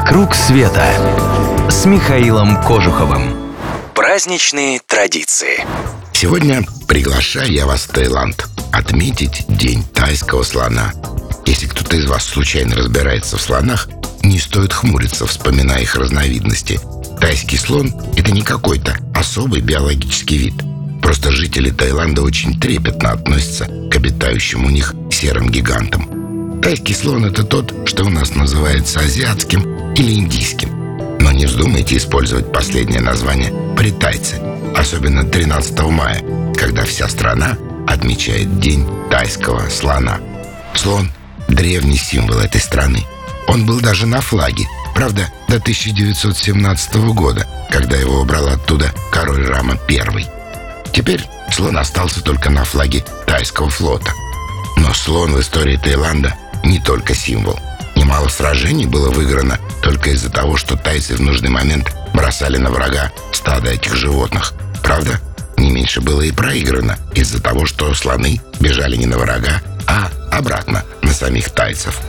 «Вокруг света» с Михаилом Кожуховым. Праздничные традиции. Сегодня приглашаю я вас в Таиланд отметить День тайского слона. Если кто-то из вас случайно разбирается в слонах, не стоит хмуриться, вспоминая их разновидности. Тайский слон – это не какой-то особый биологический вид. Просто жители Таиланда очень трепетно относятся к обитающим у них серым гигантам. Тайский слон – это тот, что у нас называется азиатским или индийским. Но не вздумайте использовать последнее название при тайце, особенно 13 мая, когда вся страна отмечает День тайского слона. Слон – древний символ этой страны. Он был даже на флаге, правда, до 1917 года, когда его убрал оттуда король Рама I. Теперь слон остался только на флаге тайского флота. Но слон в истории Таиланда не только символ. Немало сражений было выиграно только из-за того, что тайцы в нужный момент бросали на врага стадо этих животных. Правда, не меньше было и проиграно из-за того, что слоны бежали не на врага, а обратно на самих тайцев.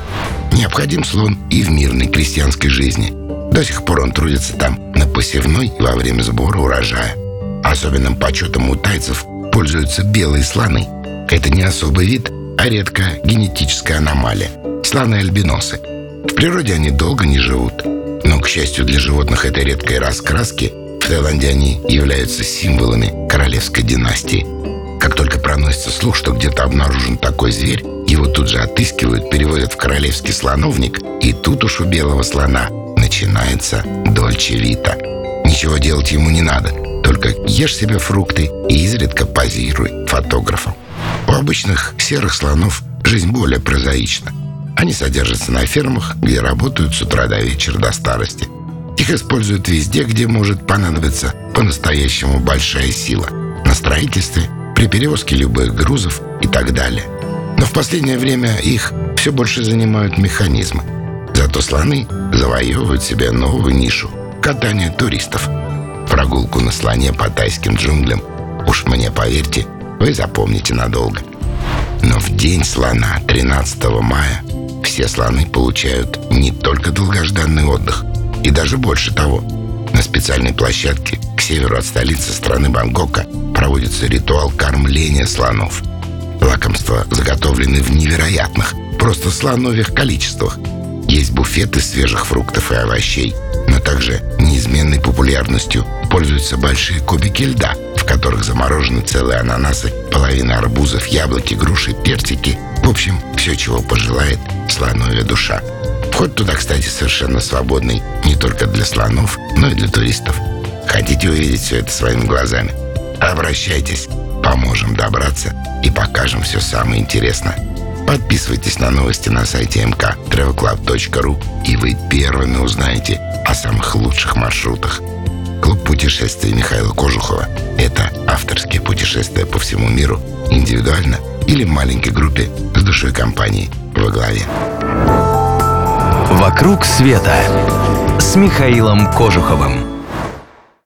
Необходим слон и в мирной крестьянской жизни. До сих пор он трудится там на посевной во время сбора урожая. Особенным почетом у тайцев пользуются белые слоны. Это не особый вид, а редкая генетическая аномалия. Слоны-альбиносы. В природе они долго не живут. Но, к счастью для животных этой редкой раскраски, в Таиланде они являются символами королевской династии. Как только проносится слух, что где-то обнаружен такой зверь, его тут же отыскивают, переводят в королевский слоновник, и тут уж у белого слона начинается дольче вита. Ничего делать ему не надо, только ешь себе фрукты и изредка позируй фотографом. Обычных серых слонов жизнь более прозаична. Они содержатся на фермах, где работают с утра до вечера до старости. Их используют везде, где может понадобиться по-настоящему большая сила. На строительстве, при перевозке любых грузов и так далее. Но в последнее время их все больше занимают механизмы. Зато слоны завоевывают себе новую нишу – катание туристов. Прогулку на слоне по тайским джунглям, уж мне поверьте, вы запомните надолго. Но в день слона, 13 мая, все слоны получают не только долгожданный отдых, и даже больше того. На специальной площадке к северу от столицы страны Бангкока проводится ритуал кормления слонов. Лакомства заготовлены в невероятных, просто слоновых количествах. Есть буфеты свежих фруктов и овощей, но также неизменной популярностью пользуются большие кубики льда, в которых заморожены целые ананасы, половина арбузов, яблоки, груши, персики. В общем, все, чего пожелает слоновья душа. Вход туда, кстати, совершенно свободный не только для слонов, но и для туристов. Хотите увидеть все это своими глазами? Обращайтесь, поможем добраться и покажем все самое интересное. Подписывайтесь на новости на сайте mktravelclub.ru и вы первыми узнаете о самых лучших маршрутах. Клуб путешествий Михаила Кожухова – это авторские путешествия по всему миру, индивидуально или в маленькой группе с душой компании во главе. «Вокруг света» с Михаилом Кожуховым.